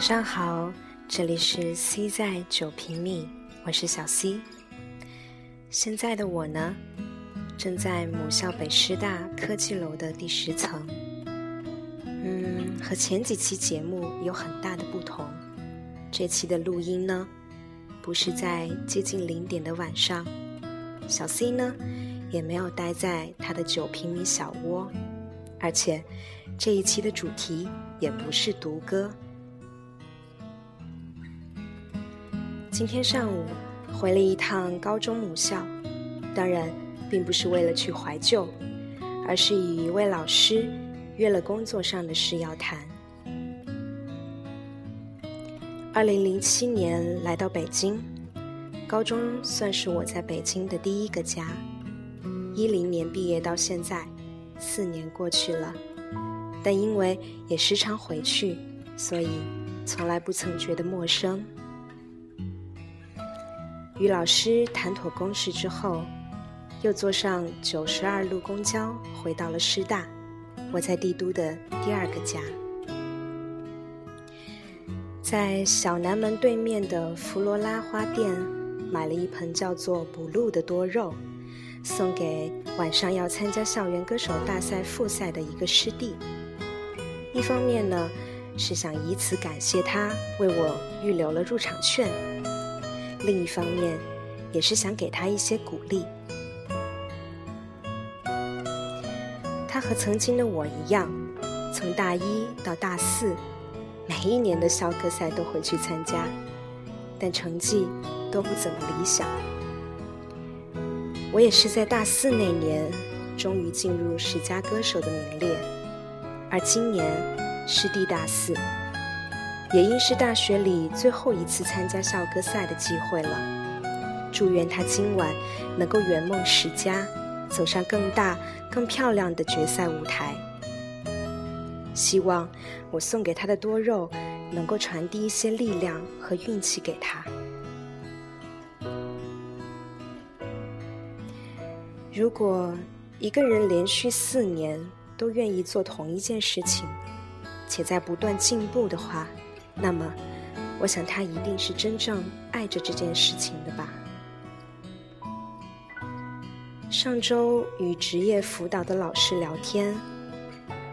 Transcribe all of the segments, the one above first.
晚上好，这里是 C 在九平米，我是小 C。现在的我呢，正在母校北师大科技楼的第十层。嗯，和前几期节目有很大的不同。这期的录音呢，不是在接近零点的晚上，小 C 呢，也没有待在他的九平米小窝，而且这一期的主题也不是读歌。今天上午回了一趟高中母校，当然并不是为了去怀旧，而是与一位老师约了工作上的事要谈。二零零七年来到北京，高中算是我在北京的第一个家。一零年毕业到现在，四年过去了，但因为也时常回去，所以从来不曾觉得陌生。与老师谈妥公事之后，又坐上九十二路公交回到了师大，我在帝都的第二个家。在小南门对面的弗罗拉花店买了一盆叫做“补露”的多肉，送给晚上要参加校园歌手大赛复赛的一个师弟。一方面呢，是想以此感谢他为我预留了入场券。另一方面，也是想给他一些鼓励。他和曾经的我一样，从大一到大四，每一年的校歌赛都会去参加，但成绩都不怎么理想。我也是在大四那年，终于进入十佳歌手的名列，而今年师弟大四。也应是大学里最后一次参加校歌赛的机会了。祝愿他今晚能够圆梦十佳，走上更大、更漂亮的决赛舞台。希望我送给他的多肉能够传递一些力量和运气给他。如果一个人连续四年都愿意做同一件事情，且在不断进步的话，那么，我想他一定是真正爱着这件事情的吧。上周与职业辅导的老师聊天，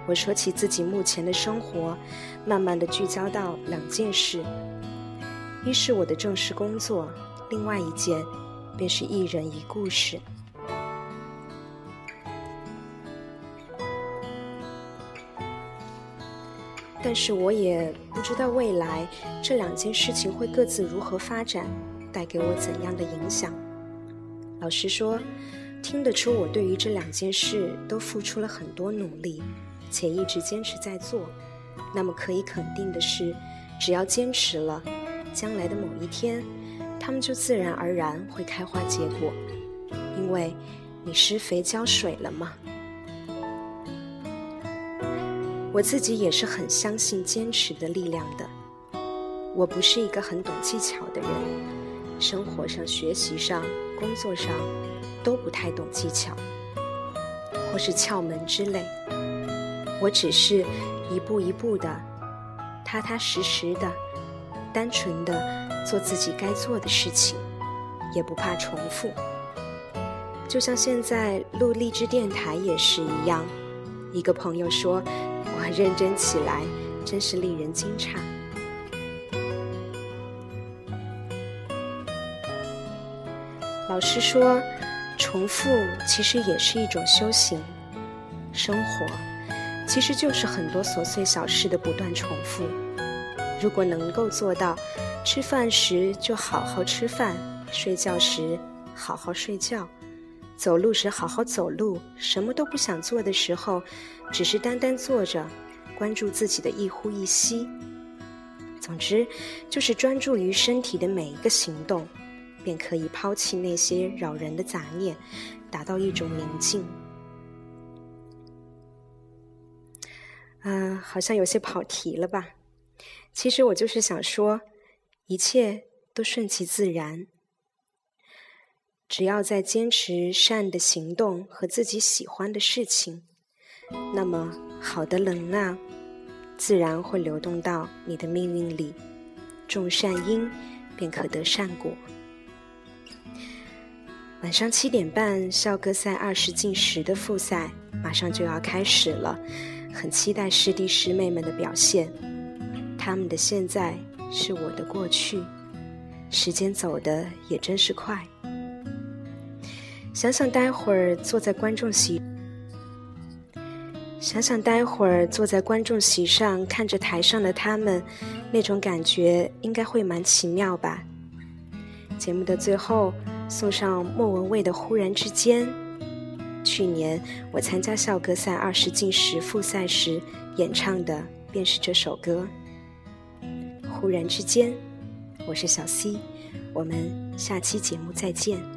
我说起自己目前的生活，慢慢的聚焦到两件事：一是我的正式工作，另外一件便是一人一故事。但是我也不知道未来这两件事情会各自如何发展，带给我怎样的影响。老实说，听得出我对于这两件事都付出了很多努力，且一直坚持在做。那么可以肯定的是，只要坚持了，将来的某一天，它们就自然而然会开花结果，因为你施肥浇水了嘛。我自己也是很相信坚持的力量的。我不是一个很懂技巧的人，生活上、学习上、工作上都不太懂技巧，或是窍门之类。我只是一步一步的、踏踏实实的、单纯的做自己该做的事情，也不怕重复。就像现在录励志电台也是一样。一个朋友说。认真起来，真是令人惊诧。老师说，重复其实也是一种修行。生活其实就是很多琐碎小事的不断重复。如果能够做到，吃饭时就好好吃饭，睡觉时好好睡觉。走路时好好走路，什么都不想做的时候，只是单单坐着，关注自己的一呼一吸。总之，就是专注于身体的每一个行动，便可以抛弃那些扰人的杂念，达到一种宁静。嗯，好像有些跑题了吧？其实我就是想说，一切都顺其自然。只要在坚持善的行动和自己喜欢的事情，那么好的能量自然会流动到你的命运里，种善因，便可得善果。晚上七点半，校歌赛二十进十的复赛马上就要开始了，很期待师弟师妹们的表现。他们的现在是我的过去，时间走的也真是快。想想待会儿坐在观众席。想想待会儿坐在观众席上看着台上的他们，那种感觉应该会蛮奇妙吧。节目的最后送上莫文蔚的《忽然之间》。去年我参加校歌赛二十进十复赛时演唱的便是这首歌。忽然之间，我是小 C，我们下期节目再见。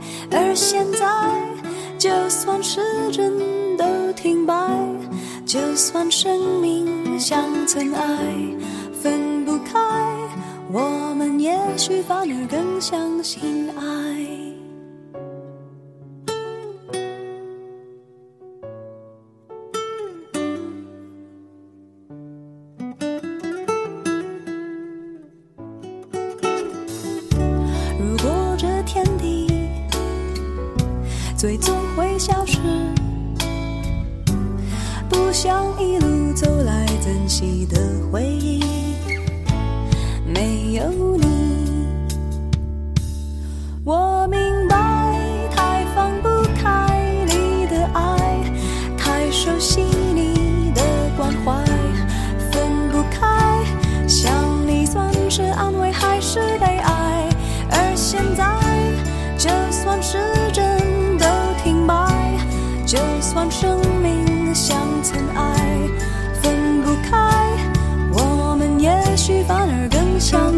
而现在，就算时针都停摆，就算生命像尘埃，分不开，我们也许反而更相信爱。最终会消失，不想一路走来珍惜的回忆，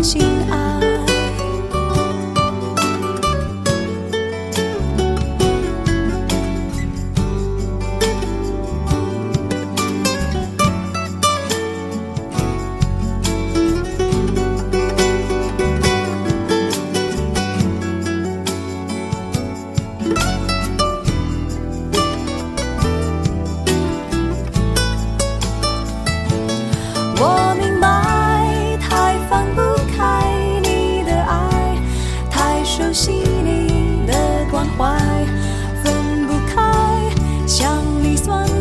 亲爱。